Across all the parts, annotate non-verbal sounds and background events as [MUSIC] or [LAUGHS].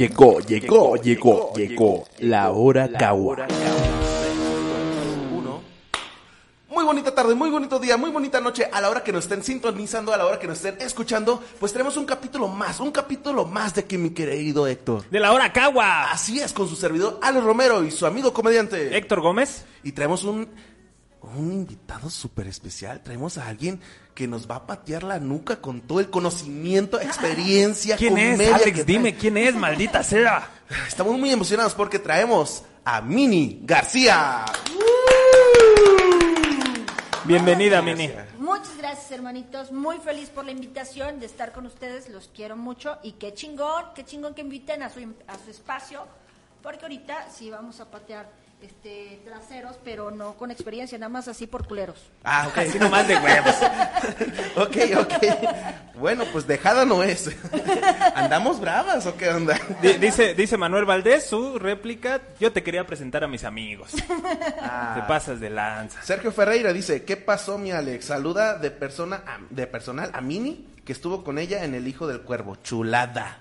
Llegó, llegó, llegó, llegó la hora Kawa. Uno. Muy bonita tarde, muy bonito día, muy bonita noche. A la hora que nos estén sintonizando, a la hora que nos estén escuchando, pues tenemos un capítulo más, un capítulo más de que mi querido Héctor. De la hora Cagua. Así es, con su servidor Alex Romero y su amigo comediante. Héctor Gómez. Y traemos un, un invitado súper especial. Traemos a alguien que nos va a patear la nuca con todo el conocimiento, [LAUGHS] experiencia, ¿Quién es? Alex, que dime. ¿quién es? Maldita sea. [LAUGHS] Estamos muy emocionados porque traemos a Mini García. Bienvenida, Mini. Muchas gracias, hermanitos. Muy feliz por la invitación de estar con ustedes. Los quiero mucho. Y qué chingón, qué chingón que inviten a su, a su espacio. Porque ahorita sí vamos a patear este traseros, pero no con experiencia, nada más así por culeros. Ah, ok. Así nomás de huevos. [LAUGHS] ok, ok. Bueno, pues dejada no es. ¿Andamos bravas o qué onda? Di- Dice, dice Manuel Valdés, su réplica. Yo te quería presentar a mis amigos. Ah. Te pasas de lanza. Sergio Ferreira dice, ¿qué pasó mi Alex? Saluda de persona a- de personal a Mini, que estuvo con ella en El Hijo del Cuervo. Chulada.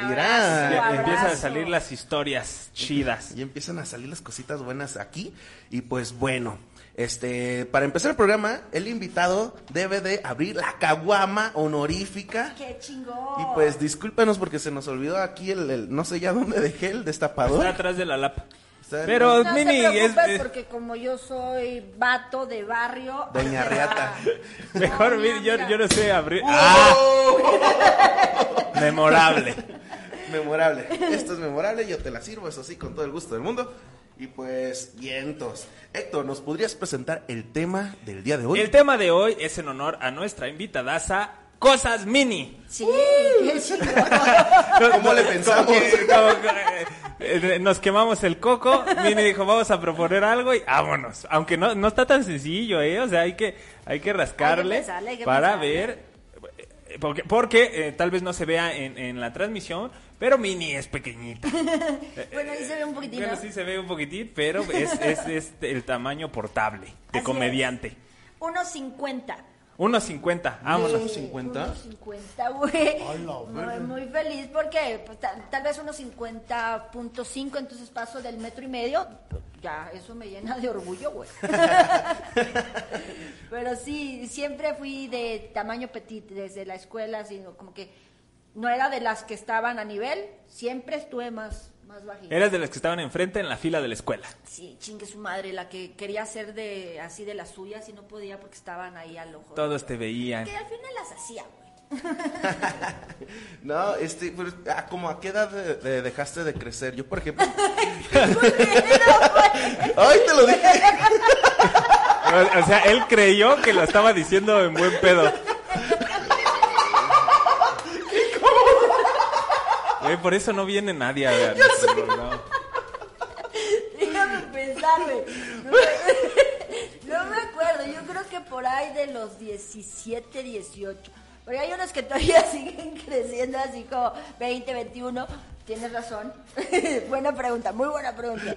Mira. Abrazo. Empiezan a salir las historias chidas. Y empiezan a salir las cositas buenas aquí. Y pues bueno, este, para empezar el programa, el invitado debe de abrir la caguama honorífica. Qué chingón. Y pues discúlpenos porque se nos olvidó aquí el, el- no sé ya dónde dejé el destapador. Está atrás de la lapa. Está- Pero, no Mini, te es, porque como yo soy vato de barrio. Doña [LAUGHS] Riata. mejor, No, Mini, yo, mira. yo no sé abrir. ¡Oh! ¡Ah! Memorable. Memorable. Esto es memorable, yo te la sirvo, eso sí, con todo el gusto del mundo. Y pues, vientos. Héctor, ¿nos podrías presentar el tema del día de hoy? El tema de hoy es en honor a nuestra invitadaza, Cosas Mini. Sí, chingón. ¿Cómo le pensamos? Como que- como que, eh, eh, nos quemamos el coco, Mini dijo, vamos a proponer algo y vámonos. Aunque no, no está tan sencillo, ¿eh? O sea, hay que, hay que rascarle Hay que pensarle, hay que para pensarle. ver... eh, Porque, porque eh, tal vez no se vea en, en la transmisión, pero Mini es pequeñita. [LAUGHS] Bueno, ahí se ve un poquitín. Bueno, ¿no? sí se ve un poquitín, pero es, es, es el tamaño portable de Así comediante. 1.50. 1.50, vámonos. ¿Unos 50? 50, güey. Muy, muy feliz porque pues, tal, tal vez unos 50.5, entonces paso del metro y medio. Ya, eso me llena de orgullo, güey. [LAUGHS] Pero sí, siempre fui de tamaño petit desde la escuela, así como que no era de las que estaban a nivel, siempre estuve más, más bajita. Eras de las que estaban enfrente en la fila de la escuela. Sí, chingue su madre, la que quería hacer de así de las suyas y no podía porque estaban ahí al ojo. Todos te veían. Que al final las hacía, güey. [LAUGHS] No, este, pues, ah, como a qué edad de- de- dejaste de crecer? Yo, por ejemplo. [LAUGHS] ¡Ay, te lo dije! [LAUGHS] O o sea, él creyó que lo estaba diciendo en buen pedo. Güey, por eso no viene nadie a ver. Déjame pensar, güey. No, me- acuerdo, yo creo que por ahí de los 17, 18. Porque hay unos que todavía [LAUGHS] siguen creciendo así como 20, 21. Tienes razón. [LAUGHS] buena pregunta, muy buena pregunta.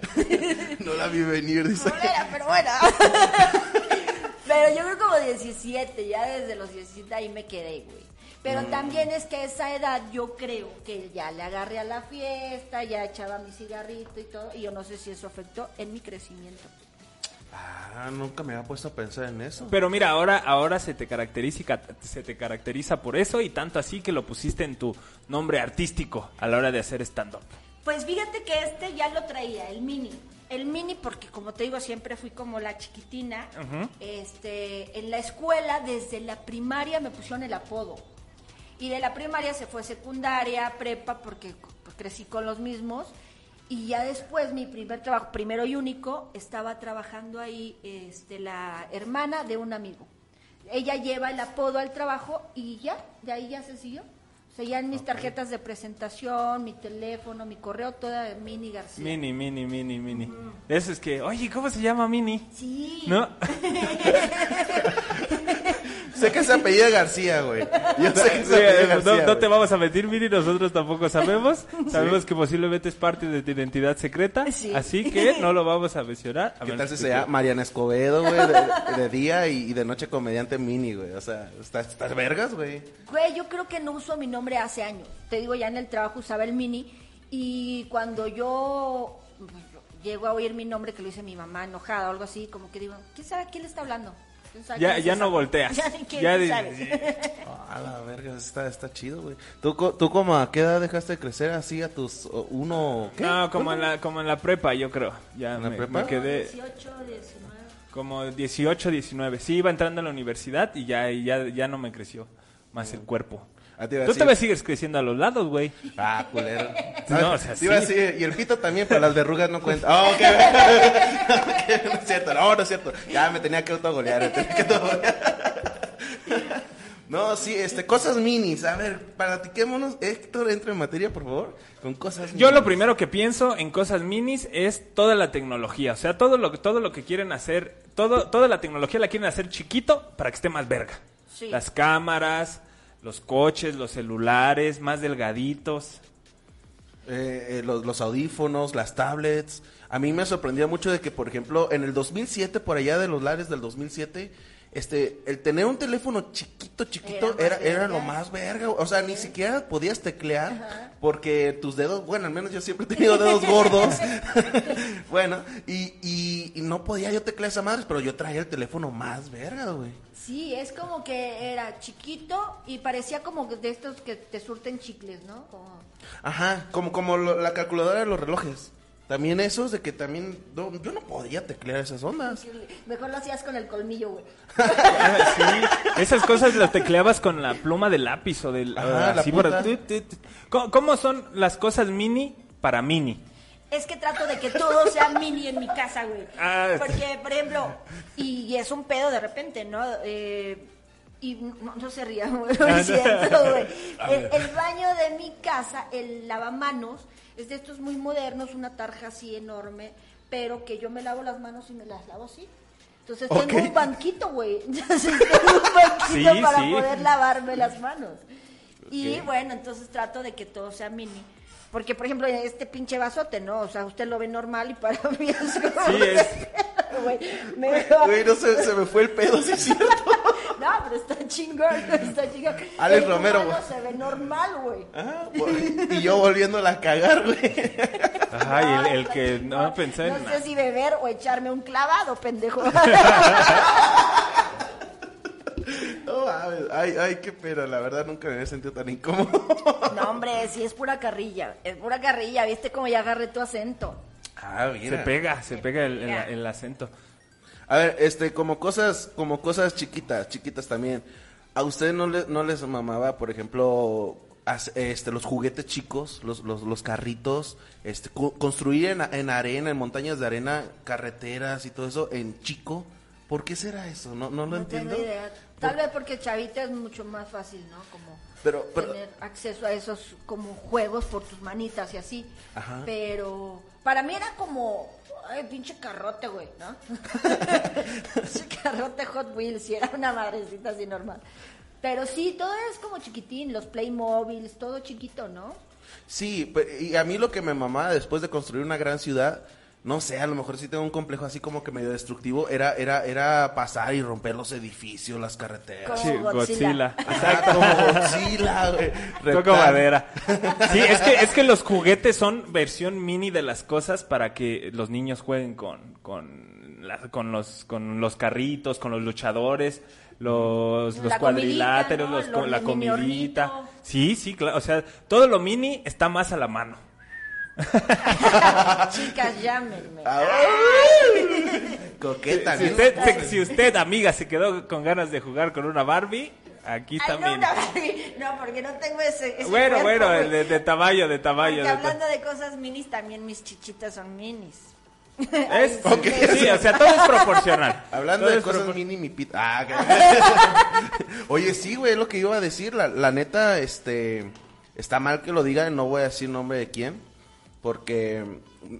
No la vi venir, dice. No era, pero buena. [LAUGHS] pero yo creo como 17, ya desde los 17 ahí me quedé, güey. Pero también es que a esa edad yo creo que ya le agarré a la fiesta, ya echaba mi cigarrito y todo, y yo no sé si eso afectó en mi crecimiento. Ah, nunca me había puesto a pensar en eso. Pero mira, ahora, ahora se te caracteriza, se te caracteriza por eso y tanto así que lo pusiste en tu nombre artístico a la hora de hacer stand-up. Pues fíjate que este ya lo traía, el mini. El mini porque como te digo siempre fui como la chiquitina. Este, en la escuela desde la primaria me pusieron el apodo. Y de la primaria se fue secundaria, prepa porque pues, crecí con los mismos. Y ya después mi primer trabajo, primero y único, estaba trabajando ahí este, la hermana de un amigo. Ella lleva el apodo al trabajo y ya, de ahí ya se siguió. O sea, ya en mis tarjetas de presentación, mi teléfono, mi correo, toda Mini García. Mini, mini, mini, mini. Eso es que, oye, ¿cómo se llama Mini? Sí. ¿No? [LAUGHS] [LAUGHS] Sé que se apellida García, güey. Yo sé que Sí, se apellida García. no, no te vamos a mentir, Mini, nosotros tampoco sabemos. Sabemos que posiblemente es parte de tu identidad secreta, Sí. así que [LAUGHS] no lo vamos a mencionar. a ¿Qué tal si que se llama Mariana Escobedo, güey? De, de día y, de noche comediante mini, güey. O sea, ¿estás, estás vergas, güey? Güey, yo creo que no uso mi nombre hace años. Te digo, ya en el trabajo usaba el Mini. Y cuando yo llego a oír mi nombre que lo dice mi mamá enojada o algo así, como que digo, ¿quién sabe a quién le está hablando? ¿Quién sabe Ya, ya no volteas. [LAUGHS] Ya ni Ya sabe. [LAUGHS] A la verga, está, está chido, güey. ¿Tú, ¿Tú como a qué edad dejaste de crecer así a tus o, uno? ¿qué? No, como en, la, como en la prepa, yo creo. Ya ¿En la me, prepa? me quedé 18, 19. como 18, 19. Sí, iba entrando a la universidad y ya, y ya, ya no me creció más el cuerpo. Ah, te iba a Tú decir- todavía sigues creciendo a los lados, güey. Ah, culero. [LAUGHS] No, o sea, Te iba a sí. decir, y el pito también, pero las verrugas no cuentan. Oh, ok. [LAUGHS] Ok, no es cierto, no, no es cierto. Ya me tenía que autogolear, me tenía que autogolear. [LAUGHS] No, sí, este, cosas minis. A ver, platiquémonos. Héctor, entra en materia, por favor, con cosas Yo lo minis. primero que pienso en cosas minis es toda la tecnología. O sea, todo lo, que- todo lo que quieren hacer, todo, toda la tecnología la quieren hacer chiquito para que esté más verga. Sí. Las cámaras, los coches, los celulares, más delgaditos. Eh, eh, los, los audífonos, las tablets. A mí me sorprendía mucho de que, por ejemplo, en el 2007, por allá de los lares del 2007, este, el tener un teléfono chiquito, chiquito, Era era, lo más verga. O sea, ni siquiera podías teclear porque tus dedos, bueno, al menos yo siempre he tenido dedos gordos. [LAUGHS] bueno, y, y, y no podía yo teclear esa madre, pero yo traía el teléfono más verga, güey. Sí, es como que era chiquito y parecía como de estos que te surten chicles, ¿no? Como... Ajá, como, como lo- la calculadora de los relojes. También esos de que también, no, yo no podía teclear esas ondas. Mejor lo hacías con el colmillo, güey. [LAUGHS] Sí, esas [LAUGHS] cosas las tecleabas con la pluma de lápiz o del... Ajá, la por-. ¿Cómo, cómo son las cosas mini para mini? Es que trato de que todo sea mini en mi casa, güey. Ah, Porque, por ejemplo, y es un pedo de repente, ¿no? Eh, y no, no se ría, [LAUGHS] güey, no. siento, güey. [LAUGHS] El, el baño de mi casa, el lavamanos, es de estos muy modernos, una tarja así enorme, pero que yo me lavo las manos y me las lavo así. Entonces tengo un banquito, güey. [LAUGHS] Entonces tengo un banquito Sí, para sí. poder lavarme las manos. Y bueno, entonces trato de que todo sea mini. Porque, por ejemplo, este pinche vasote, ¿no? O sea, usted lo ve normal y para mí es como... Sí, es. Güey, no se, se me fue el pedo, sí es cierto. Pero está chingón, [LAUGHS] está chingón. Alex El Romero, se ve normal, güey. Ajá, vol- y yo volviéndola a cagar, güey. Ay, el, el que no pensé No en... sé si beber o echarme un clavado, pendejo. [LAUGHS] No mames, ay, ay, qué pena, la verdad nunca me había sentido tan incómodo. No, hombre, sí es pura carrilla. Es pura carrilla, ¿viste cómo ya agarré tu acento? Ah, Se mira. pega, se pega el, el- el acento. A ver, este, como cosas, como cosas chiquitas, chiquitas también. ¿A usted no, le, no les mamaba, por ejemplo, este, los juguetes chicos, los, los, los carritos, este, co- construir en, en arena, en montañas de arena, carreteras y todo eso en chico? ¿Por qué será eso? No, no lo No entiendo. tengo idea. Tal vez porque chavita es mucho más fácil, ¿no? Como Pero- pero- tener acceso a esos como juegos por tus manitas y así. Ajá. Pero para mí era como, ay, pinche carrote, güey, ¿no? [LAUGHS] pinche carrote Hot Wheels, y era una madrecita así normal. Pero sí, todo es como chiquitín, los Playmobiles, todo chiquito, ¿no? Sí, y a mí lo que me mamaba después de construir una gran ciudad, no sé, a lo mejor sí tengo un complejo así como que medio destructivo, era, era, era pasar y romper los edificios, las carreteras. Como Sí, Godzilla. Godzilla. Ajá, como Godzilla, güey. Toco madera. [LAUGHS] Sí, es que, es que los juguetes son versión mini de las cosas para que los niños jueguen con, con, la- con, los, con los carritos, con los luchadores, los, los cuadriláteros, comidita, ¿no? los, la comidita. Sí, sí, claro. O sea, todo lo mini está más a la mano. [LAUGHS] Chicas, llámenme. Coqueta, Si ¿no? usted, se- si usted, amiga, se quedó con ganas de jugar con una Barbie, aquí Ay, no, también. una Barbie. No, porque no tengo ese. ese Bueno, cuerpo, bueno, de, de tamaño, de tamaño. Porque hablando de cosas minis, también mis chichitas son minis. [LAUGHS] ¿Es? Sí, o sea, todo es proporcional. Hablando Todo de cosas propor- mini, mi pita. Ah, que- [LAUGHS] Oye, sí, güey, es lo que iba a decir. La, la neta, este. Está mal que lo diga, no voy a decir nombre de quién. Porque mm,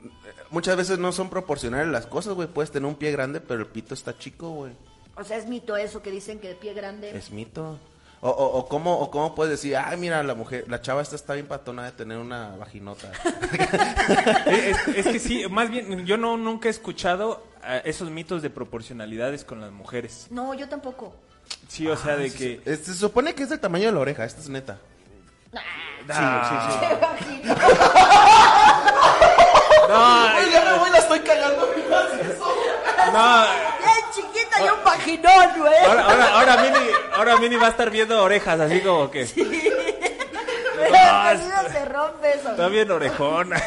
muchas veces no son proporcionales las cosas, güey. Puedes tener un pie grande, pero el pito está chico, güey. O sea, es mito eso que dicen que de pie grande. Es mito. O, o, o cómo, o cómo puedes decir, ay, mira, la mujer, la chava esta está bien patona de tener una vaginota. [LAUGHS] [LAUGHS] Es, que sí, más bien, yo no nunca he escuchado eh, esos mitos de proporcionalidades con las mujeres. No, yo tampoco. Sí, o sea, de que... Se supone que es del tamaño de la oreja, esta es neta. Ah, [LAUGHS] Qué bajito. estoy cagando mi eso. No, Bien chiquita y un vaginón, güey. ahora, ahora, ahora, Mini, ahora Mini va a estar viendo orejas, así como que Pero el sonido se rompe eso. está bien orejona.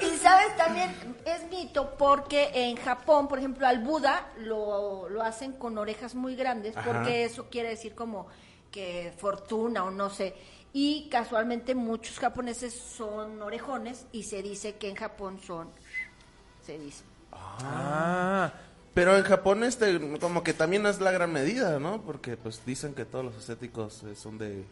Y, y sabes también, es mito porque en Japón, por ejemplo, al Buda lo, lo hacen con orejas muy grandes porque eso quiere decir como que fortuna o no sé. Y casualmente muchos japoneses son orejones y se dice que en Japón son, se dice. Ah, Pero en Japón este como que también es la gran medida, ¿no? Porque pues dicen que todos los estéticos eh, son de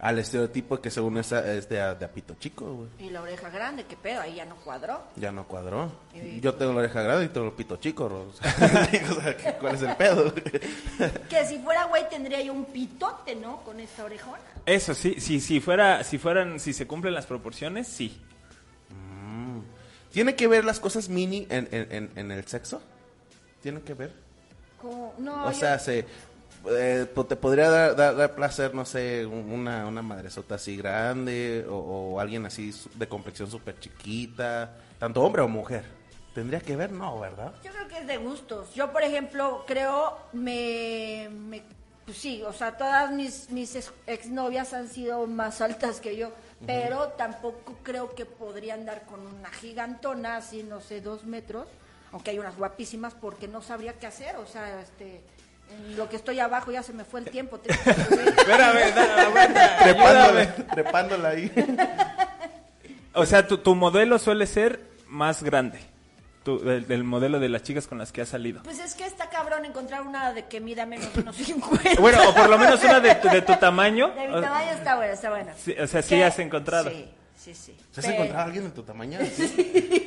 al estereotipo que según esa es de, a- de apito chico, güey. Y la oreja grande, qué pedo, ahí ya no cuadró. Ya no cuadró. Y- Yo tengo la oreja grande y tengo el pito chico. o sea, digo, o sea, ¿qué- ¿Cuál es el pedo? [LAUGHS] Que si fuera güey tendría yo un pitote, ¿no? Con esta orejona. eso sí, sí, si fuera, si fueran, si se cumplen las proporciones, sí. ¿Tiene que ver las cosas mini en, en, en, en el sexo? ¿Tiene que ver? Como, no, o yo- sea, se, eh, te podría dar, dar- dar placer, no sé, un- una, una madresota así grande o, o alguien así de complexión súper chiquita, tanto hombre o mujer. ¿Tendría que ver? No, ¿verdad? Yo creo que es de gustos. Yo, por ejemplo, creo, me, me- pues sí, o sea, todas mis, mis ex- exnovias han sido más altas que yo, pero tampoco creo que podría andar con una gigantona, así, no sé, dos metros, aunque hay unas guapísimas, porque no sabría qué hacer, o sea, este, en lo que estoy abajo ya se me fue el tiempo. [LAUGHS] Espérame, [LAUGHS] Trepándola, ahí. O sea, tu, tu modelo suele ser más grande. Tu- del, del modelo de las chicas con las que has salido. Pues es que está cabrón encontrar una de que mida menos de unos 50. Bueno, o por lo menos una de tu, de tu tamaño. De mi tamaño está buena, está buena. Sí, o sea, sí ¿Qué? has encontrado. Sí, sí, sí. ¿Se has Pero- encontrado a alguien de tu tamaño? [LAUGHS]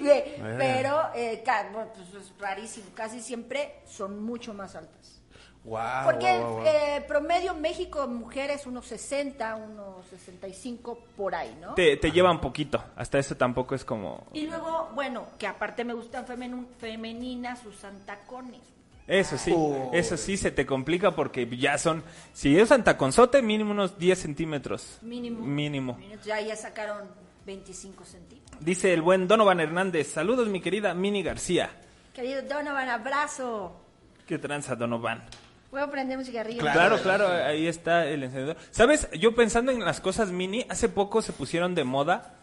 Sí, Bueno. pero eh, pues es rarísimo, casi siempre son mucho más altas. Wow, Porque wow, wow, wow. eh, promedio México mujeres unos 60, unos 65 por ahí, ¿no? Te, te llevan poquito. Hasta eso tampoco es como... Y luego, bueno, que aparte me gustan femeninas, usan tacones. Eso sí, Oh. eso sí se te complica porque ya son... Si usan taconzote, mínimo unos 10 centímetros. Mínimo. Mínimo. Ya, ya sacaron 25 centímetros. Dice el buen Donovan Hernández. Saludos, mi querida Mini García. Querido Donovan, abrazo. ¿Qué tranza, Donovan? Voy a prender un cigarrillo. Claro, claro, ahí está el encendedor. ¿Sabes? Yo pensando en las cosas mini, hace poco se pusieron de moda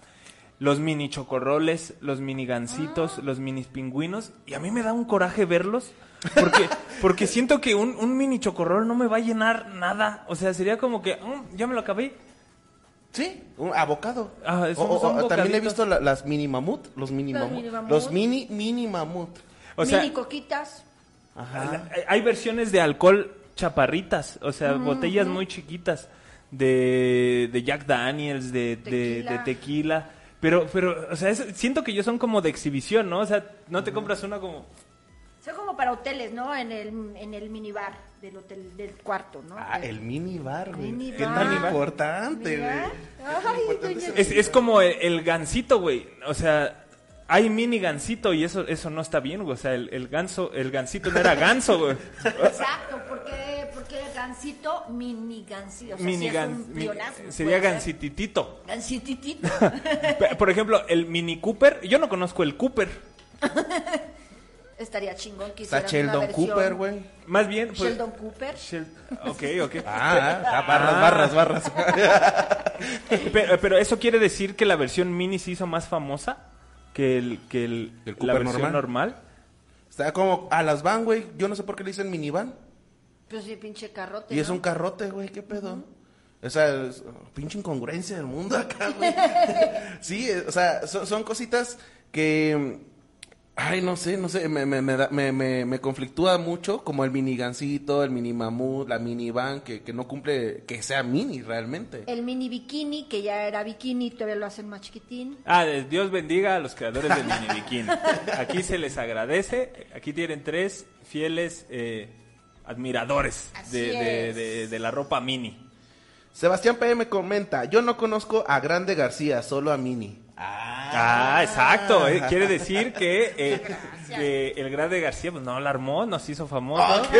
los mini chocorroles, los mini gancitos, los mini pingüinos, y a mí me da un coraje verlos, porque, [LAUGHS] porque siento que un, un mini chocorrol no me va a llenar nada. O sea, sería como que, "Mm, ya me lo acabé. Sí, un abocado. Ah, O- o- también he visto la- las mini mamut, los mini Los mamut, mini mamut. los mini mini mamut. O sea, Mini coquitas. Ajá. hay- versiones de alcohol chaparritas, o sea, botellas muy chiquitas de, de Jack Daniels, de de- de Tequila. Pero, pero, o sea, es- siento que ellos son como de exhibición, ¿no? O sea, no te compras una como... Son como para hoteles, ¿no? En el, en el minibar del hotel, del cuarto, ¿no? Ah, el mini bar, güey. Mini Qué tan importante, Minibar. güey. Ay, importante doña- ese- Es, es como el, el gansito, güey. O sea, hay mini gansito y eso eso no está bien, güey. O sea, el, el ganso, el gansito no era ganso, güey. Exacto, porque, porque el gansito, mini gansito. O sea, Mini es mi- sería puede ser. gansititito. Gansititito. Pe- Por ejemplo, el Mini Cooper, yo no conozco el Cooper. Estaría chingón que Está una Sheldon Cooper, güey. Más bien, pues, Sheldon Cooper. Shel- ok, ok. Ah, ah, barras, barras, [LAUGHS] barras. Pero, pero eso quiere decir que la versión mini se hizo más famosa que el que el, ¿El la versión normal? normal. Está como a las van, güey. Yo no sé por qué le dicen minivan. Pues sí, pinche carrote. Y es ¿no? un carrote, güey. ¿Qué pedo? Esa es, oh, pinche incongruencia del mundo acá, güey. [LAUGHS] sí, eh, o sea, son, son cositas que. Ay, no sé, no sé, me, me, me, da- me, me, me conflictúa mucho, como el mini gancito, el mini mamut, la minivan, que, que no cumple, que sea mini realmente. El mini bikini, que ya era bikini, todavía lo hacen más chiquitín. Ah, Dios bendiga a los creadores del mini bikini. Aquí se les agradece. Aquí tienen tres fieles eh, admiradores de, de- de- de la ropa mini. Sebastián PM comenta, yo no conozco a Grande García, solo a Mini. Ah, exacto. eh, Quiere decir que, eh, [LAUGHS] que el Grande García pues, no la armó, nos hizo famoso. [LAUGHS]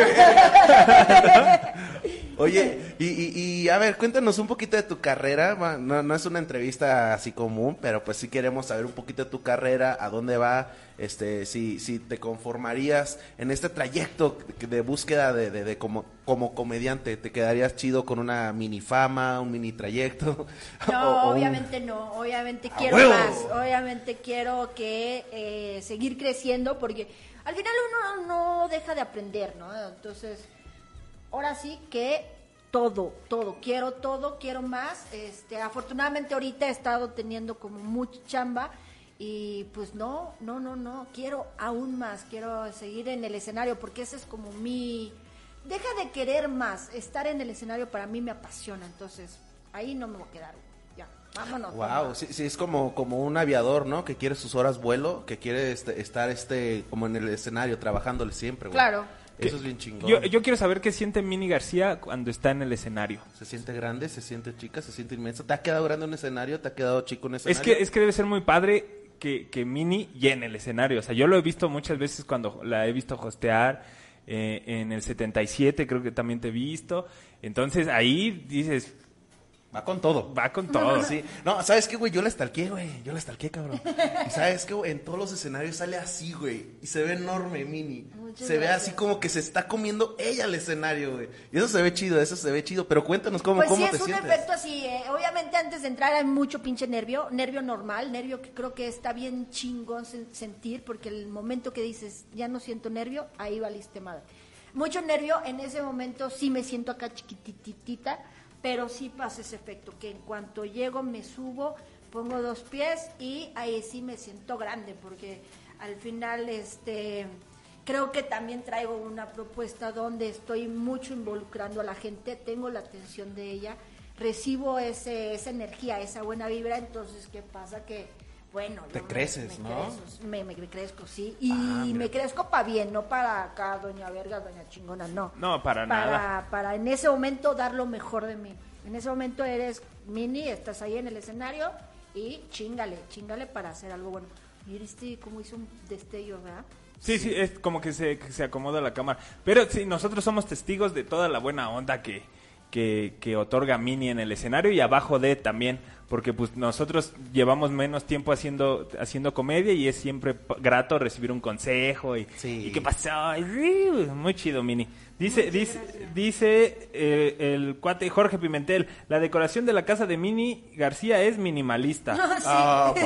Oye, y, y, y, a ver, cuéntanos un poquito de tu carrera. No, no es una entrevista así común, pero pues sí queremos saber un poquito de tu carrera, a dónde va, este, si, si te conformarías en este trayecto de, búsqueda de, de, de como, como comediante. ¿Te quedarías chido con una mini fama, un mini trayecto? [LAUGHS] No, O- o un- obviamente no, obviamente ¡A quiero huevo! más, obviamente quiero que eh, seguir creciendo porque al final uno no deja de aprender, ¿no? Entonces, ahora sí que todo, todo, quiero todo, quiero más. Este, afortunadamente ahorita he estado teniendo como mucha chamba y pues no, no, no, no, quiero aún más, quiero seguir en el escenario porque ese es como mi deja de querer más, estar en el escenario para mí me apasiona, entonces ahí no me voy a quedar. Ya, vámonos. Wow, sí, sí, es como, como un aviador, ¿no? Que quiere sus horas vuelo, que quiere este, estar este, como en el escenario, trabajándole siempre, güey. Claro. Eso es bien chingón. Yo, yo quiero saber qué siente Mini García cuando está en el escenario. Se siente grande, se siente chica, se siente inmensa. ¿Te ha quedado grande un escenario? ¿Te ha quedado chico un Es escenario? que, es que debe ser muy padre que, que Mini llene el escenario. O sea, yo lo he visto muchas veces cuando la he visto hostear. eh, en el 77 creo que también te he visto. Entonces ahí dices, Va con todo. va con todo. Sí. No, ¿sabes qué, güey? Yo la estalqué, güey. Yo la estalqué, cabrón. Y ¿sabes qué, güey? En todos los escenarios sale así, güey. Y se ve enorme, mini. Muchas se ve así como que se está comiendo ella el escenario, güey. Y eso se ve chido, eso se ve chido. Pero cuéntanos cómo, Pues cómo sí, te es un sientes. efecto así. eh, Obviamente antes de entrar hay mucho pinche nervio, nervio normal, nervio que creo que está bien chingón sen- sentir, porque el momento que dices, ya no siento nervio, ahí valiste madre. Mucho nervio, en ese momento sí me siento acá chiquititita, pero sí pasa ese efecto, que en cuanto llego me subo, pongo dos pies y ahí sí me siento grande, porque al final este creo que también traigo una propuesta donde estoy mucho involucrando a la gente, tengo la atención de ella, recibo ese, esa energía, esa buena vibra, entonces ¿qué pasa? Que bueno, Te me- creces, me ¿no? crezco, me, me crezco, sí, y Ah, mira. me crezco para bien, no para acá, doña verga, doña chingona, no. No, para para, nada. Para en ese momento dar lo mejor de mí. En ese momento eres mini, estás ahí en el escenario y chingale, chingale para hacer algo bueno. Este como hizo un destello, ¿verdad? Sí, sí, es como que se, que se acomoda la cámara. Pero sí, nosotros somos testigos de toda la buena onda que, que, que otorga Mini en el escenario y abajo de también, porque pues nosotros llevamos menos tiempo haciendo haciendo comedia y es siempre grato recibir un consejo y, Sí. y qué pasó, muy chido Mini. Dice dice dice eh, el cuate Jorge Pimentel, la decoración de la casa de Mini García es minimalista. [LAUGHS] Ah, Sí.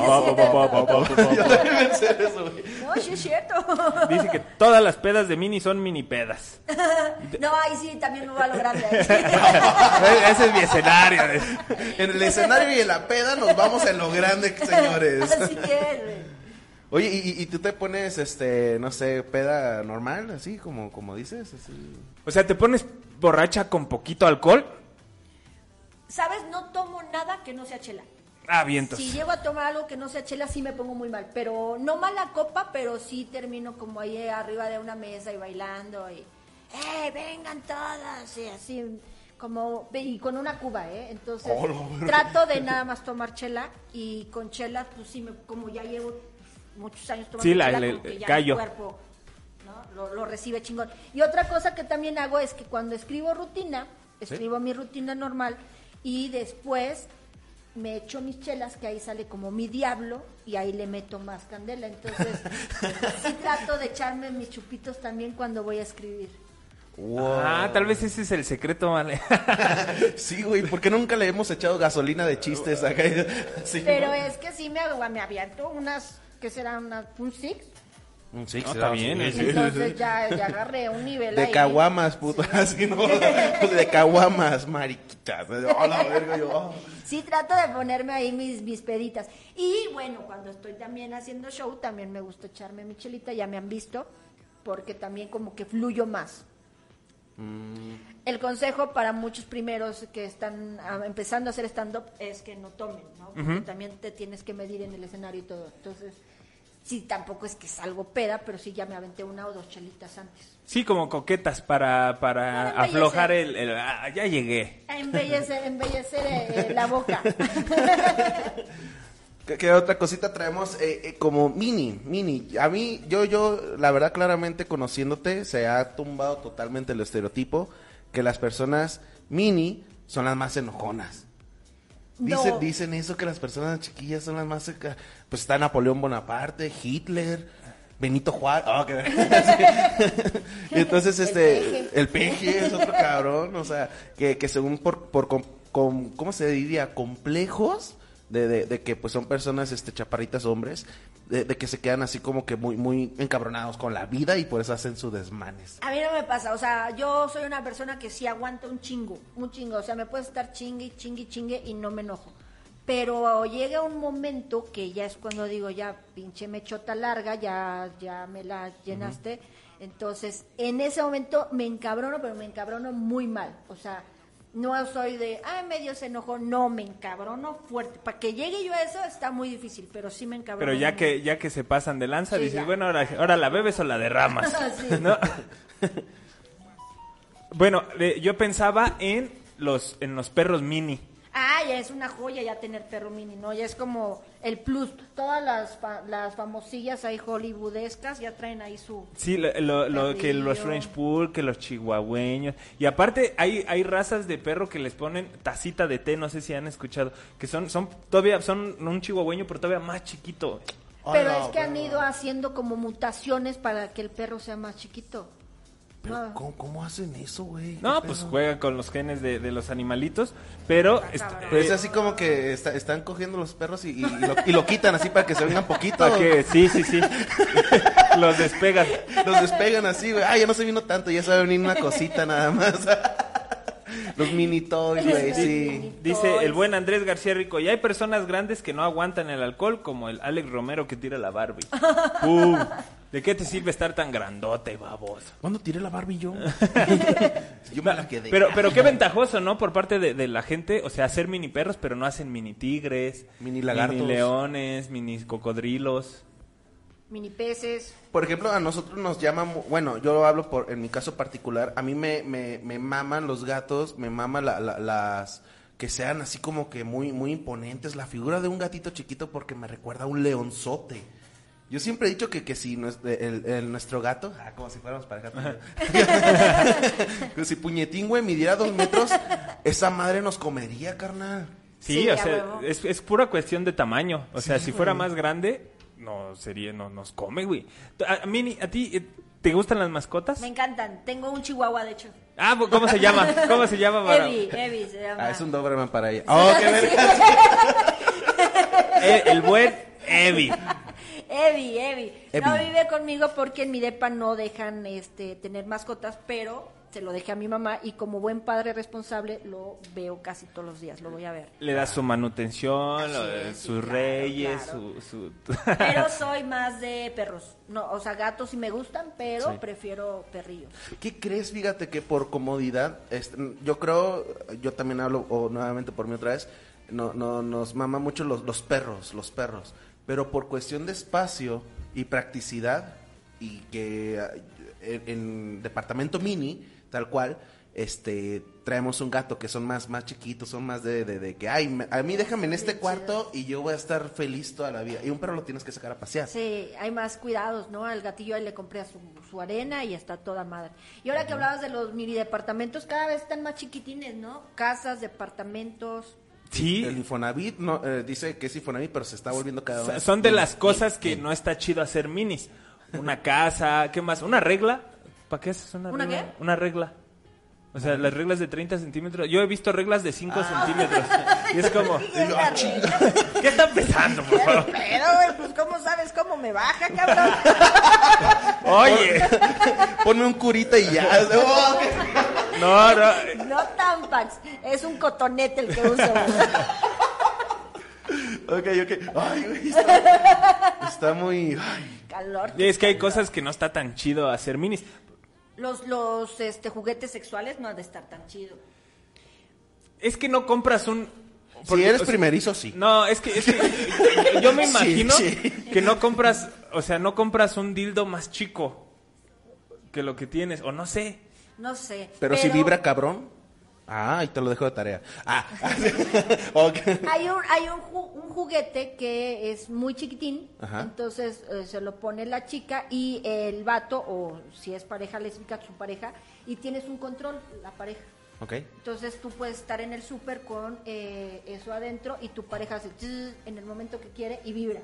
Yo también pensé eso, güey. No, sí es cierto. Dice que todas las pedas de Mini son mini pedas. [LAUGHS] No, ahí sí también me va a lo grande. ahí. [LAUGHS] Ese es mi escenario. En el escenario y en la peda nos vamos en lo grande, señores. Así es, güey. Oye, ¿y, y- tú te pones, este, no sé, peda normal, así como, como dices? Así? O sea, te pones borracha con poquito alcohol. ¿Sabes? No tomo nada que no sea chela. Ah, vientos. Si llego a tomar algo que no sea chela, sí me pongo muy mal. Pero no mala copa, pero sí termino como ahí arriba de una mesa y bailando y, ¡eh, vengan todas! Y así, como, y con una cuba, ¿eh? Entonces, Oh, trato de nada más tomar chela y con chela, pues sí, me, como ya llevo muchos años tomando Sí, la- como que el ya callo. cuerpo ¿no? lo, lo recibe chingón. Y otra cosa que también hago es que cuando escribo rutina, escribo mi rutina normal y después me echo mis chelas, que ahí sale como mi diablo, y ahí le meto más candela. Entonces, [LAUGHS] sí trato de echarme mis chupitos también cuando voy a escribir. Wow. Ah, tal vez ese es el secreto, vale. [LAUGHS] Sí, güey, ¿por qué nunca le hemos echado gasolina de chistes acá? [LAUGHS] Sí, Pero ¿no? es que sí me, hago- me aviento unas, que será una, un six. Mm, Sí, No, sí, está bien, Entonces ya, ya agarré un nivel ahí. De caguamas, puto, así, ¿no? De caguamas, mariquitas. La verga, yo, oh. Sí, trato de ponerme ahí mis, mis peditas. Y bueno, cuando estoy también haciendo show, también me gusta echarme mi chelita, ya me han visto, porque también como que fluyo más. El consejo para muchos primeros que están ah, empezando a hacer stand-up es que no tomen, ¿no? Porque también te tienes que medir en el escenario y todo. Entonces, sí, tampoco es que salgo peda, pero sí ya me aventé una o dos chelitas antes. Sí, como coquetas para, para aflojar el... el- ah, ya llegué. A embellecer, embellecer eh, eh, la boca. [LAUGHS] ¿Qué, qué otra cosita traemos? Eh, eh, como mini, mini. A mí, yo, yo, la verdad, claramente conociéndote, se ha tumbado totalmente el estereotipo que las personas mini son las más enojonas. Dicen, No. dicen eso que las personas chiquillas son las más... Pues está Napoleón Bonaparte, Hitler, Benito Juárez. que- [LAUGHS] Entonces, El este, peje. el peje es otro cabrón, o sea, que, que según por, por com- com- ¿cómo se diría? Complejos de, de, de que pues son personas, este, chaparritas hombres, de, de que se quedan así como que muy, muy encabronados con la vida y por eso hacen sus desmanes. A mí no me pasa, o sea, yo soy una persona que sí aguanta un chingo, un chingo, o sea, me puede estar chingue, chingue, chingue y no me enojo. Pero llega un momento que ya es cuando digo, ya pinche mechota larga, ya, ya me la llenaste. Entonces, en ese momento me encabrono, pero me encabrono muy mal. O sea, no soy de, ay, medio se enojó, no, me encabrono fuerte. Para que llegue yo a eso está muy difícil, pero sí me encabrono. Pero ya muy. que ya que se pasan de lanza, Sí, dices, ya. bueno, ahora, ahora la bebes o la derramas. [LAUGHS] [LAUGHS] Bueno, eh, yo pensaba en los en los perros mini. Ah, ya es una joya ya tener perro mini, ¿no? Ya es como el plus. Todas las, fa- las famosillas ahí hollywoodescas ya traen ahí su... Sí, lo, lo- lo que los French Pool, que los chihuahueños. Y aparte hay, hay razas de perro que les ponen tacita de té, no sé si han escuchado, que son, son todavía, son un chihuahueño, pero todavía más chiquito. Pero es que han ido haciendo como mutaciones para que el perro sea más chiquito. ¿Cómo, cómo hacen eso, güey? No, ¿Qué pues pedo? juega con los genes de, de los animalitos, pero... Está est- cabrón. Pero es así como que está- están cogiendo los perros y, y- y lo, y lo quitan así para que se vengan poquito. para que, sí, sí, sí. [LAUGHS] los despegan. Los despegan así, güey. Ah, ya no se vino tanto, ya se va a venir una cosita nada más. [LAUGHS] los mini toys, güey, sí. Dice el buen Andrés García Rico, y hay personas grandes que no aguantan el alcohol, como el Alex Romero que tira la Barbie. [LAUGHS] Pum. ¿De qué te sirve estar tan grandote, baboso? ¿Cuándo tiré la Barbie yo? [LAUGHS] yo me la quedé. Pero, pero qué ventajoso, ¿no? Por parte de, de la gente, o sea, hacer mini perros, pero no hacen mini tigres, Mini lagartos. mini leones, mini cocodrilos. Mini peces. Por ejemplo, a nosotros nos llaman, bueno, yo hablo por, en mi caso particular, a mí me, me, me maman los gatos, me maman la- la- las, que sean así como que muy, muy imponentes, la figura de un gatito chiquito porque me recuerda a un leonzote. Yo siempre he dicho que, que si nues- el, el- nuestro gato, ah, como si fuéramos pareja, [LAUGHS] que si puñetín, güey, midiera dos metros, esa madre nos comería, carnal. Sí, Sí, o sea, es, es pura cuestión de tamaño. O sea, si fuera más grande, no sería, no nos come, güey. A, a mí, a ti, eh, ¿te gustan las mascotas? Me encantan. Tengo un chihuahua, de hecho. Ah, ¿cómo se llama? [LAUGHS] ¿Cómo se llama? para- Evi, Evi se llama. Ah, es un Doberman para ella. Oh, qué verga. [LAUGHS] Eh, el buen Evi. Evi, Evi. No vive conmigo porque en mi depa no dejan este tener mascotas, pero se lo dejé a mi mamá y como buen padre responsable lo veo casi todos los días, lo voy a ver. Le da su manutención, lo de sí, sus claro, reyes, claro. su... su- [LAUGHS] [LAUGHS] Pero soy más de perros. No, o sea, gatos sí me gustan, pero Sí. prefiero perrillos. ¿Qué crees? Fíjate que por comodidad, este, yo creo, yo también hablo o nuevamente por mí otra vez, no, no, nos mama mucho los, los perros, los perros, pero por cuestión de espacio y practicidad y que eh, en, en departamento mini, tal cual, este, traemos un gato que son más, más chiquitos, son más de, de, de que, ay, me- a mí déjame en este cuarto y yo voy a estar feliz toda la vida. Y un perro lo tienes que sacar a pasear. Sí, hay más cuidados, ¿no? Al gatillo ahí le compré su, su arena y está toda madre. Y ahora que hablabas de los mini departamentos, cada vez están más chiquitines, ¿no? Casas, departamentos. Sí, El Infonavit no, eh, dice que es Infonavit, pero se está volviendo cada vez. son de las cosas que no está chido hacer minis. Una casa, ¿qué más? ¿Una regla? ¿Para qué haces una, ¿Una regla? qué? Una regla. O sea, las reglas de 30 centímetros. Yo he visto reglas de 5 Ah. centímetros. [LAUGHS] Y es como, la [LAUGHS] regla. ¿qué está empezando, por favor? Pero, güey, pues ¿cómo sabes cómo me baja, cabrón? [LAUGHS] Oye, Ponme un curita y ya. No, no. No tampax, es un cotonete el que uso. ok, ok. Ay, güey, está, está muy. ay. Calor. Es que hay cosas que no está tan chido hacer minis. Los, los este, juguetes sexuales no han de estar tan chido. Es que no compras un... Si porque, eres o sea, primerizo, sí. No, es que, es que [LAUGHS] yo me Sí, imagino sí. que no compras, o sea, no compras un dildo más chico que lo que tienes, o no sé. No sé. Pero, si vibra cabrón. Ah, y te lo dejo de tarea. Ah, [LAUGHS] ok. Hay un, hay un, ju- un juguete que es muy chiquitín, Ajá. entonces eh, se lo pone la chica y el vato, o si es pareja lésbica, su pareja, y tienes un control, la pareja. Ok. Entonces tú puedes estar en el súper con eh, eso adentro y tu pareja hace en el momento que quiere y vibra.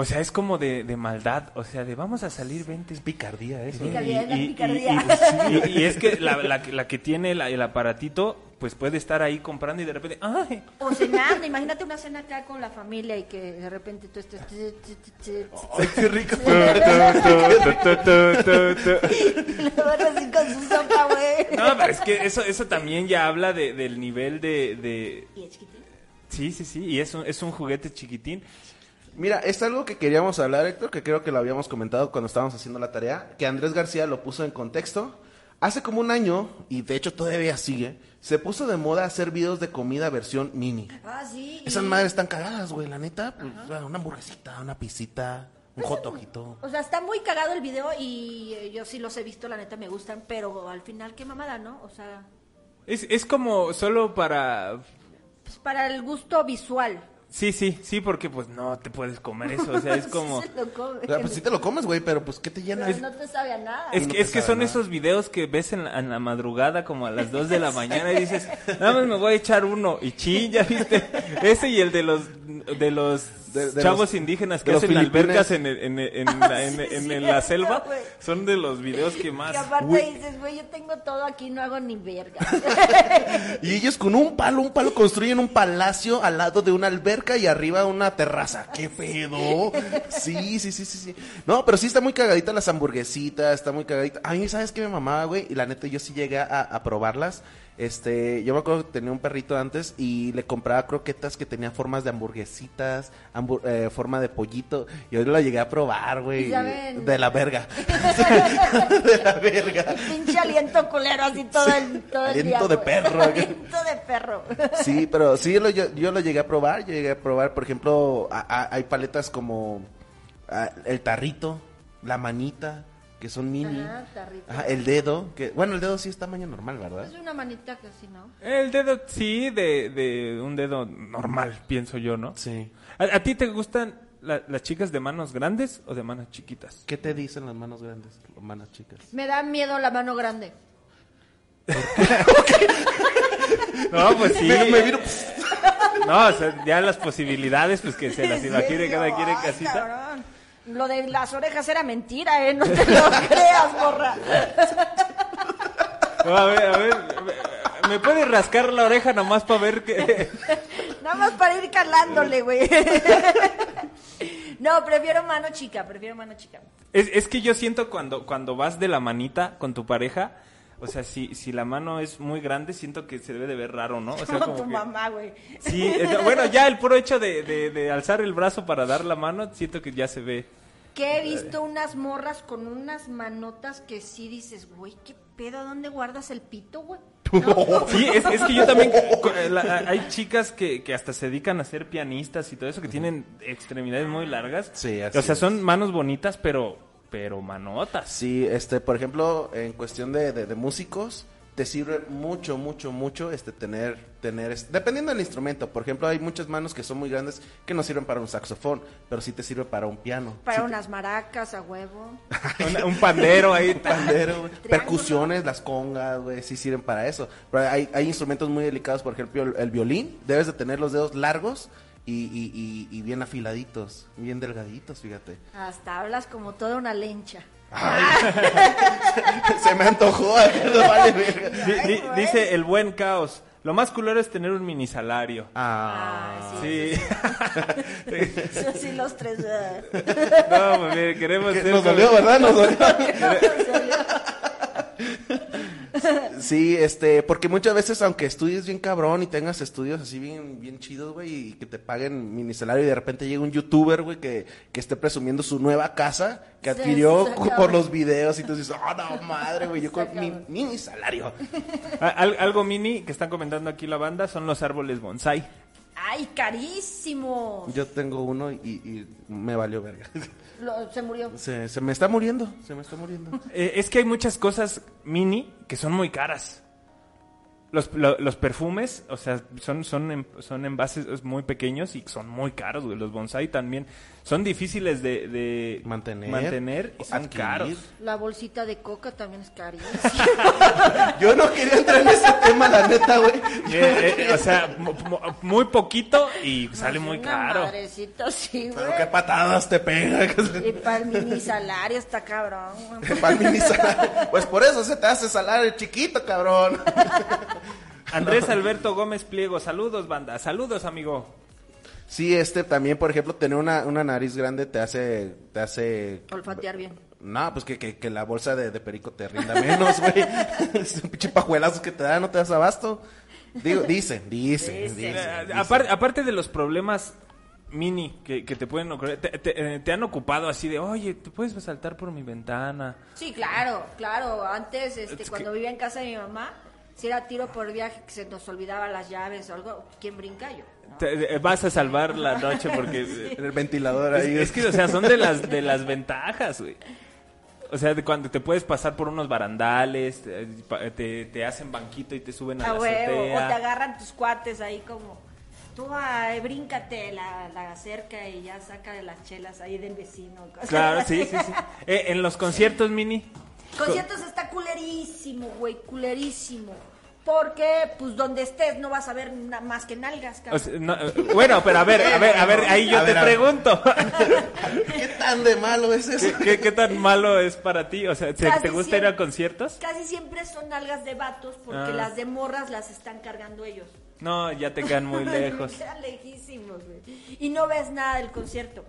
O sea, es como de, de maldad, o sea, de vamos a salir, vente. Es Picardía eso. Picardía, es la picardía. y- y- [LAUGHS] y es que la, la, la que tiene la- el aparatito, pues puede estar ahí comprando y de repente, ¡ay! O cenando, imagínate una cena acá con la familia y que de repente tú estés... Ay, qué rico. [LAUGHS] y así con su sopa, güey. No, pero es que eso, eso también ya habla de, del nivel de, de... Y es chiquitín. Sí, sí, sí, y es un, es un juguete chiquitín. Mira, es algo que queríamos hablar, Héctor, que creo que lo habíamos comentado cuando estábamos haciendo la tarea, que Andrés García lo puso en contexto. Hace como un año, y de hecho todavía sigue, se puso de moda hacer videos de comida versión mini. Ah, sí. Esas y- madres están cagadas, güey, la neta. pues, una hamburguesita, una pisita, un hot dogito. O sea, está muy cagado el video y eh, yo sí los he visto, la neta me gustan, pero al final qué mamada, ¿no? O sea, Es, es como solo para... pues para el gusto visual. Sí, sí, sí, porque pues no te puedes comer eso, o sea, es [LAUGHS] como... Sí se lo come. O sea, pues sí te lo comes, güey, pero pues ¿qué te llena? Pero no te sabe a nada. Es no que, es que son nada. esos videos que ves en la, en la madrugada como a las 2 de la [LAUGHS] mañana y dices, nada más me voy a echar uno. Y chin, ya viste. Ese y el de los de los De- de chavos los- indígenas que hacen albercas en, el- en, el- en la, en- Sí, en- sí, la selva. Son de los videos que más... Que aparte dices, güey, yo tengo todo aquí, no hago ni verga. [LAUGHS] Y ellos con un palo, un palo construyen un palacio al lado de una alberca y arriba una terraza. ¿Qué pedo? Sí, sí, sí, sí, sí. No, pero sí está muy cagadita las hamburguesitas, está muy cagadita. A mí, ¿sabes qué me mamaba, güey? Y la neta, yo sí llegué a probarlas. Este, yo me acuerdo que tenía un perrito antes y le compraba croquetas que tenían formas de hamburguesitas, hambur- eh, forma de pollito. Y hoy la llegué a probar, güey. De la verga. [LAUGHS] de la verga. Pinche aliento culero, así todo el, todo el Aliento día, de güey. perro. [LAUGHS] aliento de perro. Sí, pero sí, lo- yo, yo lo llegué a probar. Yo llegué a probar, por ejemplo, a- a- hay paletas como ah, el tarrito, la manita, que son mini. Ajá, el dedo, que bueno, el dedo sí es tamaño normal, ¿verdad? Es una manita que sí, ¿no? El dedo, sí, de, de un dedo normal, pienso yo, ¿no? Sí. ¿A, a ti te gustan la- las chicas de manos grandes o de manos chiquitas? ¿Qué te dicen las manos grandes, las manos chicas? Me da miedo la mano grande. [LAUGHS] No, pues sí. Me, me vino- No, o sea, ya las posibilidades, pues que se las [LAUGHS] ¿En imagine cada quien en casita. cabrón. Lo de las orejas era mentira, ¿eh? No te lo [LAUGHS] creas, morra. A ver, a ver, ¿me- ¿me puedes rascar la oreja nomás para ver que... Nada más para ir calándole, güey. No, prefiero mano chica, prefiero mano chica. Es, es que yo siento cuando, cuando vas de la manita con tu pareja, o sea, si, si la mano es muy grande, siento que se debe de ver raro, ¿no? O sea, [LAUGHS] Como tu que- mamá, güey. Sí, bueno, ya el puro hecho de, de- de alzar el brazo para dar la mano, siento que ya se ve. Que he visto unas morras con unas manotas que sí dices, güey, ¿qué pedo? ¿Dónde guardas el pito, güey? [LAUGHS] Sí, es, es que yo también, eh, la- hay chicas que, que hasta se dedican a ser pianistas y todo eso, que tienen extremidades muy largas. Sí, así O sea, es. son manos bonitas, pero, pero manotas. Sí, este, por ejemplo, en cuestión de, de- de músicos, te sirve mucho, mucho, mucho este tener, tener, dependiendo del instrumento. Por ejemplo, hay muchas manos que son muy grandes que no sirven para un saxofón, pero sí te sirve para un piano. Para Sí unas maracas a huevo. [LAUGHS] Un pandero ahí. [LAUGHS] te- pandero, [LAUGHS] percusiones, las congas, güey, sí sirven para eso. Pero hay, hay instrumentos muy delicados, por ejemplo, el, el violín, debes de tener los dedos largos y, y- y- y bien afiladitos, bien delgaditos, fíjate. Hasta hablas como toda una lencha. [LAUGHS] Se me antojó, [LAUGHS] vale, verga. Di- di- dice el buen caos. Lo más culero es tener un mini salario. Ah. Ah, sí. Sí. Eso [LAUGHS] sí, los tres. no, pues mire, queremos Nos dolió, ¿verdad? Nos dolió. En serio. Sí, este, porque muchas veces, aunque estudies bien cabrón y tengas estudios así bien, bien chidos, güey, y que te paguen mini salario y de repente llega un youtuber, güey, que, que esté presumiendo su nueva casa que Sí, adquirió por los videos y tú dices, oh, no, madre, güey, yo con mi mini salario. [LAUGHS] Al- algo mini que están comentando aquí la banda son los árboles bonsai. ¡Ay, carísimo! Yo tengo uno y, y me valió verga. [LAUGHS] Lo- se murió. Se, se me está muriendo, se me está muriendo. [LAUGHS] Eh, es que hay muchas cosas mini que son muy caras. Los, lo- los perfumes, o sea, son, son, en- son envases muy pequeños y son muy caros, güey. Los bonsai también son difíciles de, de Mantener, mantener y son adquirir. caros. La bolsita de coca también es carísima. [LAUGHS] Yo no quería entrar en ese tema, la neta, güey. Eh, eh, o sea, mu- mu- muy poquito y sale muy caro. madrecita, sí, Pero qué patadas te pega. Y para el mini salario está cabrón. [LAUGHS] Para el mini salario. Pues por eso se te hace salario chiquito, cabrón. Andrés Alberto Gómez Pliego, saludos, banda. Saludos, amigo. Sí, este también, por ejemplo, tener una, una nariz grande te hace, te hace... Olfatear bien. No, pues que, que, que la bolsa de, de perico te rinda menos, güey. [LAUGHS] es un pinche pajuelazo que te da, no te das abasto. Digo, dicen, dicen, Dicen. dicen, Eh, dicen. apar- aparte de los problemas mini que, que te pueden ocurrir, te, te- eh, te han ocupado así de, oye, ¿te puedes saltar por mi ventana? Sí, claro, claro. Antes, este, Es cuando que- vivía en casa de mi mamá, si era tiro por viaje, que se nos olvidaban las llaves o algo, ¿quién brinca yo? Te- eh, vas a salvar la noche porque... eh, El ventilador Es, ahí. es que, o sea, son de las, de las ventajas, güey. O sea, de cuando te puedes pasar por unos barandales, te, pa- te- te hacen banquito y te suben a, A la huevo, o te agarran tus cuates ahí como, tú ay, bríncate la, la cerca y ya saca de las chelas ahí del vecino. cosas Claro, así. sí, sí, sí. Eh, en los conciertos mini, Conciertos está culerísimo, güey, culerísimo. Porque, pues, donde estés no vas a ver na- más que nalgas, o cabrón. sea, no, eh, bueno, pero a ver, a ver, a ver, ahí yo A te ver, a ver. pregunto. [LAUGHS] ¿Qué tan de malo es eso? ¿Qué, qué, qué tan malo es para ti? O sea, ¿te, Casi te gusta ir siempre- a conciertos? Casi siempre son nalgas de vatos porque Ah. las de morras las están cargando ellos. No, ya te quedan muy [LAUGHS] lejos. Quedan lejísimos, güey. Y no ves nada del concierto.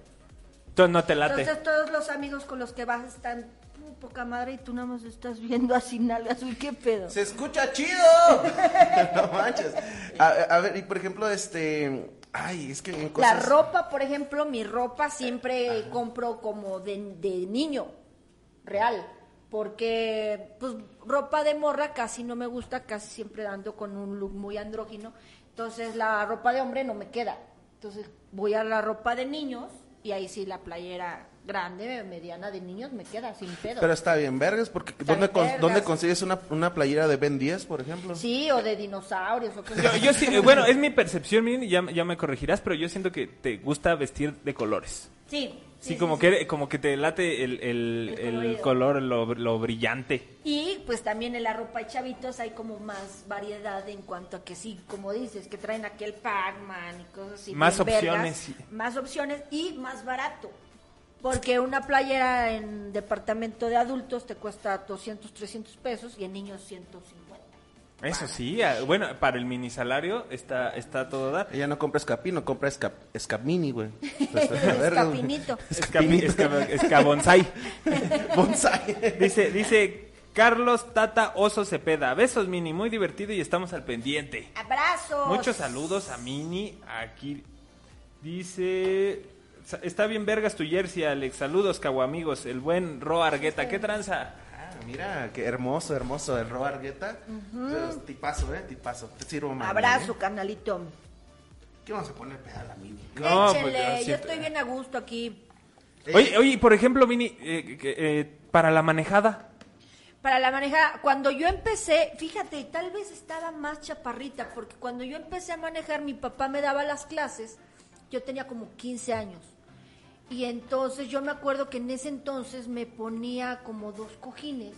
Tú no te late. Entonces todos los amigos con los que vas están "Uh, poca madre y tú nada más estás viendo así nalgas. Uy, qué pedo. ¡Se escucha chido! [LAUGHS] no manches. A, a ver, y por ejemplo, este... Ay, es que en La ropa, por ejemplo, mi ropa siempre compro como de, de niño, real. Porque, pues, ropa de morra casi no me gusta, casi siempre ando con un look muy andrógino. Entonces, la ropa de hombre no me queda. Entonces, voy a la ropa de niños y ahí sí la playera grande, mediana de niños me queda sin pedo. Pero está bien, vergas, porque Está ¿dónde, bien cons- vergas. ¿dónde consigues una, una playera de Ben 10, por ejemplo? Sí, o de dinosaurios o cosas Yo, así. yo sí, eh, bueno, es mi [LAUGHS] percepción, ya, ya me corregirás, pero yo siento que te gusta vestir de colores. Sí. Sí, como, Que, como que te late el, el, El el colorido. color, lo, lo brillante. Y pues también en la ropa de chavitos hay como más variedad en cuanto a que sí, como dices, que traen aquí el Pac-Man y cosas así. Más vergas, opciones, sí. Más opciones y más barato. Porque una playera en departamento de adultos te cuesta 200, 300 pesos y en niños 150. Eso sí, bueno, para el mini salario está, está todo dar. Ella no compra escapino, compra escap, escapmini, güey. [LAUGHS] Escapinito. Escapi- esca- escabonsai. [LAUGHS] Bonsai. Dice, dice Carlos Tata Oso Cepeda. Besos, Mini, muy divertido y estamos al pendiente. Abrazos. Muchos saludos a Mini. Aquí dice. "Sa- Está bien vergas tu jersey, Alex. Saludos, amigos. El buen Ro Argueta. ¿Qué tranza? Ah, mira, qué hermoso, hermoso el Ro Argueta. Es Tipazo, eh, tipazo. Te sirvo más. Abrazo, carnalito. ¿Qué vamos a poner pedal a mí? No, pues, Échenle, yo estoy bien a gusto aquí. Oye, oye, por ejemplo, Mini, eh, que- eh, para la manejada. Para la manejada, cuando yo empecé, fíjate, tal vez estaba más chaparrita, porque cuando yo empecé a manejar, mi papá me daba las clases, yo tenía como 15 años. Y entonces yo me acuerdo que en ese entonces me ponía como dos cojines.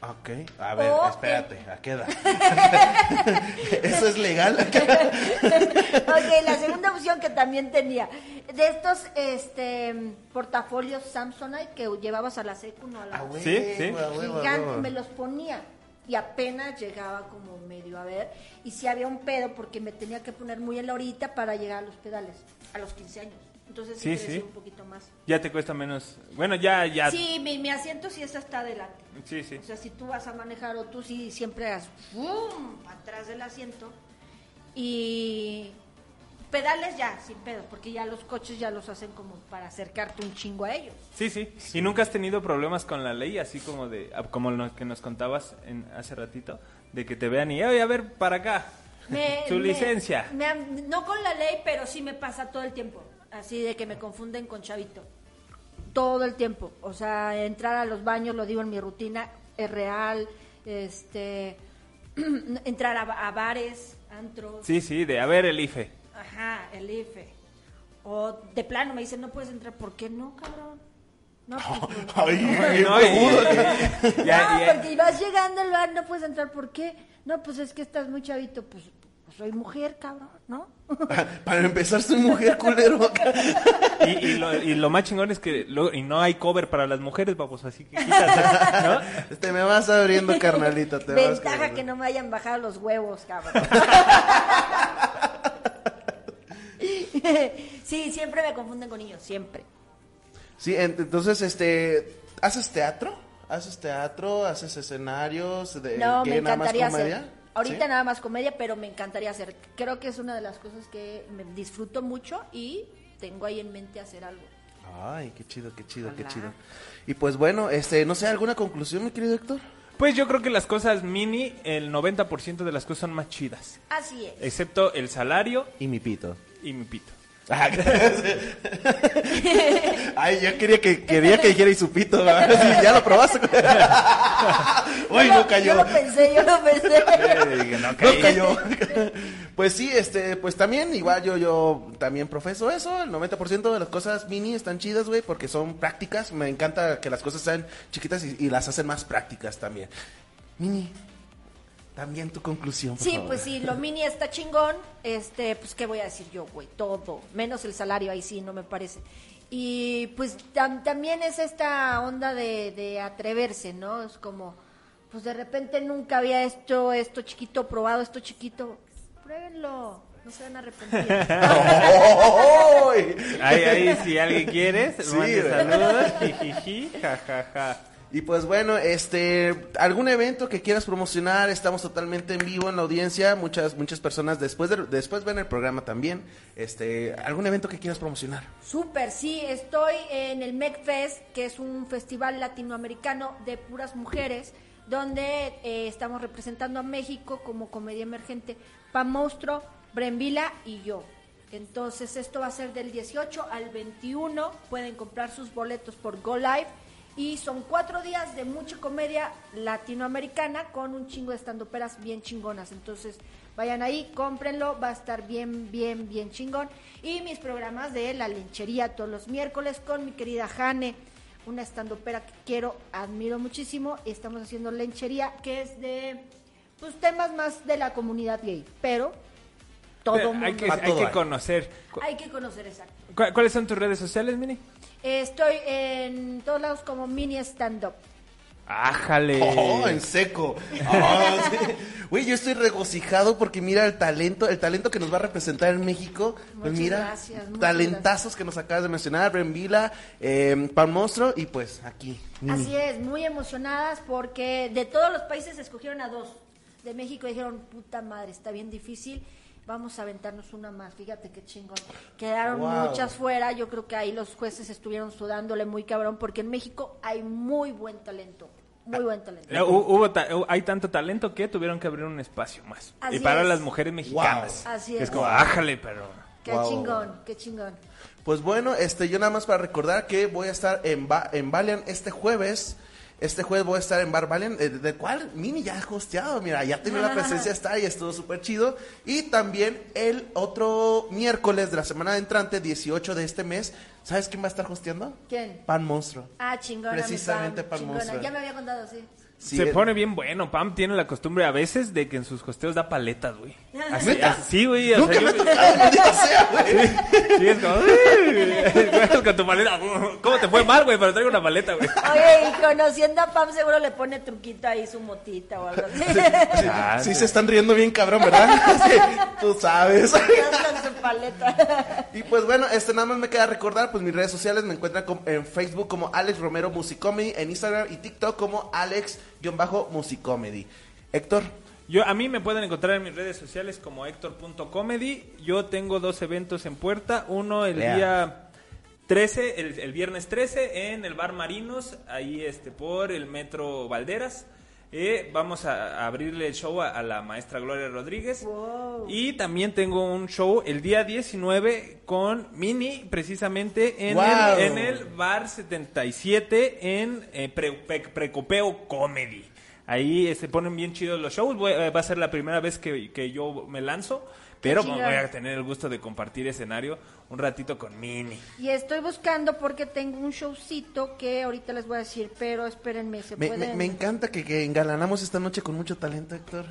Ok. A ver, O- espérate, ¿a qué edad? [LAUGHS] ¿Eso es legal? [LAUGHS] ok, la segunda opción que también tenía, de estos este portafolios Samsonite que llevabas a la secu, no a la Ah, Sí, sí. gigante, me los ponía y apenas llegaba como medio a ver y si había un pedo porque me tenía que poner muy en la horita para llegar a los pedales a los 15 años entonces sí, Sí, un poquito más Ya te cuesta menos. Bueno, ya, ya. sí mi, mi asiento sí está hasta adelante Sí, sí. o sea si tú vas a manejar o tú sí siempre hagas ¡pum! atrás del asiento y pedales ya sin pedo porque ya los coches ya los hacen como para acercarte un chingo a ellos Sí, sí. ¿Y nunca has tenido problemas con la ley, así como de ah, como lo que nos contabas en, hace ratito, de que te vean y, oye, a ver, para acá, Me- [LAUGHS] tu me- licencia? me no con la ley, pero sí me pasa todo el tiempo. Así de que me confunden con Chavito. Todo el tiempo. O sea, entrar a los baños, lo digo en mi rutina, es real. Este. [CLEARS THROAT] entrar a, a bares, antros. Sí, sí, de a ver el IFE. Ajá, el IFE. O de plano me dicen, no puedes entrar. ¿Por qué no, cabrón? No, [LAUGHS] pues, no. Ay, No, qué y- rudo. [LAUGHS] ya- no, ya- porque vas llegando al bar, no puedes entrar. ¿Por qué? No, pues es que estás muy chavito. Pues, pues soy mujer, cabrón, ¿no? [LAUGHS] Para empezar, soy mujer culero. Y, y lo, y lo más chingón es que lo- y no hay cover para las mujeres, vamos, así que quítate, ¿no? Te me vas abriendo, carnalito. Te Ventaja que no me hayan bajado los huevos, cabrón. [LAUGHS] sí, siempre me confunden con niños, siempre. Sí, en- entonces, este, ¿haces teatro? ¿Haces teatro? ¿Haces escenarios? De, No, ¿qué, me nada más encantaría comedia? hacer. Ahorita ¿Sí? nada más comedia, pero me encantaría hacer. Creo que es una de las cosas que me disfruto mucho y tengo ahí en mente hacer algo. Ay, qué chido, qué chido, qué chido. Y pues bueno, este, no sé, ¿alguna conclusión, mi querido Héctor? Pues yo creo que las cosas mini, el 90% de las cosas son más chidas. Así es. Excepto el salario Y mi pito. y mi pito. Ah, [LAUGHS] Ay, yo quería que, quería que dijera y su pito. [LAUGHS] Sí, ya lo probaste. [LAUGHS] Uy, no cayó. Yo lo pensé, yo lo pensé. No cayó. Pues sí, este, pues también, igual yo, yo también profeso eso. El 90% de las cosas mini están chidas, güey, porque son prácticas. Me encanta que las cosas sean chiquitas y, y las hacen más prácticas también. Mini, también tu conclusión, por Sí, favor. pues sí, lo mini está chingón. Este, pues qué voy a decir yo, güey, todo, menos el salario ahí sí, no me parece. Y pues tam- también es esta onda de, de atreverse, ¿no? Es como, pues de repente nunca había hecho esto chiquito, probado esto chiquito. Pruébenlo, no se van a arrepentir. [LAUGHS] [LAUGHS] ¡Ay! Ahí, ahí, si alguien quiere, Sí, mande saludos, jijiji, jajaja. Y pues bueno, este, algún evento que quieras promocionar, estamos totalmente en vivo en la audiencia, muchas muchas personas después de, después ven el programa también. Este, algún evento que quieras promocionar. Súper, sí, estoy en el MecFest, que es un festival latinoamericano de puras mujeres, donde eh, estamos representando a México como comedia emergente, Pam Monstruo, Brembila y yo. Entonces esto va a ser del 18 al 21, pueden comprar sus boletos por Go Live y son cuatro días de mucha comedia latinoamericana con un chingo de estandoperas bien chingonas. Entonces, vayan ahí, cómprenlo, va a estar bien, bien, bien chingón. Y mis programas de La Linchería todos los miércoles con mi querida Jane, una estandopera que quiero, admiro muchísimo. Estamos haciendo Lenchería, que es de pues temas más de la comunidad gay, pero todo Pero mundo hay que, hay que conocer. Hay que conocer exacto. Cu- ¿Cuáles son tus redes sociales, Mini? Estoy en todos lados como mini stand-up. Ájale. Oh, en seco. Sí. Güey, yo estoy regocijado porque mira el talento, el talento que nos va a representar en México. Pues Muchas mira, gracias, talentazos que nos acabas de mencionar, Bren Vila, eh, Pan Monstruo y pues aquí. Así es, muy emocionadas porque de todos los países escogieron a dos. De México dijeron, puta madre, está bien difícil, vamos a aventarnos una más. Fíjate qué chingón. Quedaron Wow. muchas fuera, yo creo que ahí los jueces estuvieron sudándole muy cabrón porque en México hay muy buen talento, muy buen talento. Eh, hu- hubo ta- hay tanto talento que tuvieron que abrir un espacio más. Así y para es. las mujeres mexicanas. Wow. Así Que es. como, ájale, pero... Qué Wow. chingón, qué chingón. Pues bueno, este, yo nada más para recordar que voy a estar en, ba en Valiant este jueves. Este jueves voy a estar en Bar Valiant, eh, del cual Mini ya ha hosteado, mira, ya tiene la [LAUGHS] presencia, está y estuvo súper chido. Y también el otro miércoles de la semana entrante, 18 de este mes, ¿sabes quién va a estar hosteando? ¿Quién? Pan Monstruo. Ah, chingona. mi Precisamente Pam chingona. Monstruo. Ya me había contado, sí. Sí, se eh, pone bien bueno. Pam tiene la costumbre a veces de que en sus costeos da paletas, güey. Así, sí, güey. Nunca me ha tocado, [LAUGHS] maldita sea, güey. Sí, es como... [LAUGHS] ¿Cómo te fue mal, güey? Pero traigo una paleta, güey. Oye, y conociendo a Pam seguro le pone truquito ahí su motita o algo así. Ah, [LAUGHS] Sí se están riendo bien cabrón, ¿verdad? Sí, tú sabes. Con su paleta. Y pues bueno, este nada más me queda recordar, pues mis redes sociales me encuentran en Facebook como Alex Romero Musicomedy, en Instagram y TikTok como Alex-Musicomedy. Héctor, Yo, a mí me pueden encontrar en mis redes sociales como Héctor.comedy. Yo tengo dos eventos en puerta. Uno el Lea. día 13, el, el viernes 13, en el Bar Marinos, ahí este por el Metro Valderas. Eh, vamos a, a abrirle el show a, a la maestra Gloria Rodríguez. Y también tengo un show el día 19 con Mini, precisamente en, Wow. el, en el Bar 77 en eh, Pre- Pre- Precopeo Comedy. Ahí se ponen bien chidos los shows. Voy- eh, va a ser la primera vez que, que yo me lanzo. Pero voy a tener el gusto de compartir escenario un ratito con Mini. Y estoy buscando porque tengo un showcito que ahorita les voy a decir, pero espérenme, se Me, pueden... me- me encanta que, que engalanamos esta noche con mucho talento, Héctor.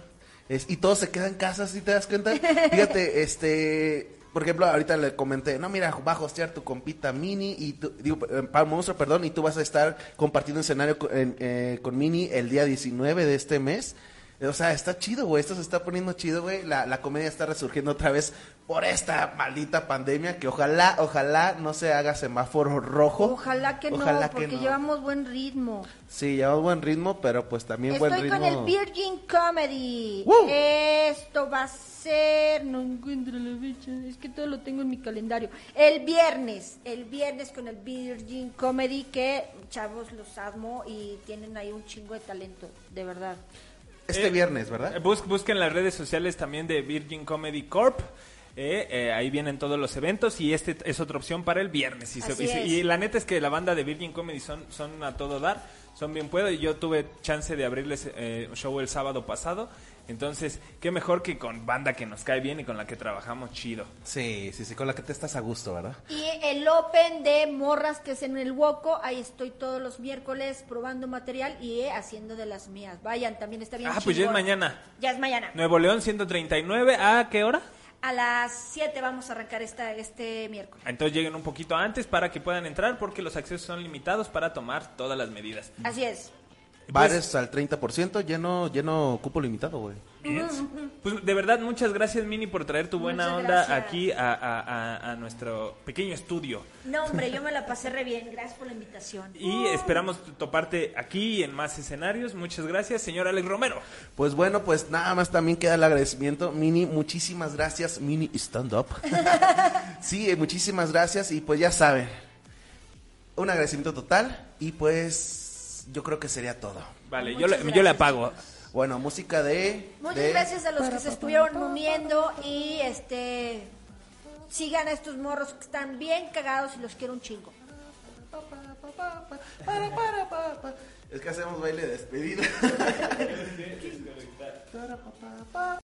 Es- y todos se quedan en casa, ¿sí te das cuenta? [LAUGHS] Fíjate, este... Por ejemplo, ahorita le comenté, no, mira, va a hostear tu compita Mini y tú, digo, eh, Pau Monstruo, perdón, y tú vas a estar compartiendo escenario con, eh, con Mini el día 19 de este mes. O sea, está chido, güey, esto se está poniendo chido, güey. La, la comedia está resurgiendo otra vez por esta maldita pandemia que ojalá, ojalá no se haga semáforo rojo. Ojalá que Ojalá no, porque no. llevamos buen ritmo. Sí, llevamos buen ritmo, pero pues también buen Estoy ritmo. con el Virgin Comedy. ¡Woo! Esto va a ser, no encuentro la fecha, es que todo lo tengo en mi calendario. El viernes, el viernes con el Virgin Comedy que chavos los amo y tienen ahí un chingo de talento, de verdad. Este Eh, viernes, ¿verdad? bus- busquen las redes sociales también de Virgin Comedy Corp. Eh, eh, ahí vienen todos los eventos y este es otra opción para el viernes. Y, se- y la neta es que la banda de Virgin Comedy son, son a todo dar, son bien puedo y yo tuve chance de abrirles eh, show el sábado pasado. Entonces, qué mejor que con banda que nos cae bien y con la que trabajamos chido. Sí, sí, sí, con la que te estás a gusto, ¿verdad? Y el Open de Morras, que es en el Woco, ahí estoy todos los miércoles probando material y eh, haciendo de las mías. Vayan, también está bien Ah, pues ya es chingón. mañana. Ya es mañana. Nuevo León 139, ¿a qué hora? A las 7 vamos a arrancar esta, este miércoles. Entonces lleguen un poquito antes para que puedan entrar porque los accesos son limitados para tomar todas las medidas. Así es. Bares al 30%, lleno, lleno cupo limitado, güey. Pues de verdad, muchas gracias Mini por traer tu buena Muchas onda gracias. aquí a, a- a- a nuestro pequeño estudio. No, hombre, yo me la pasé re bien. Gracias por la invitación. Y esperamos toparte aquí en más escenarios. Muchas gracias, señor Alex Romero. Pues bueno, pues nada más también queda el agradecimiento. Mini, muchísimas gracias. Mini Stand Up. [LAUGHS] sí, muchísimas gracias. Y pues ya saben, un agradecimiento total. Y pues yo creo que sería todo. Vale, yo yo le apago. Bueno, música de... Muchas de- gracias a los que se estuvieron uniendo y este sigan a estos morros que están bien cagados y los quiero un chingo. Es que hacemos baile de despedida. [LAUGHS]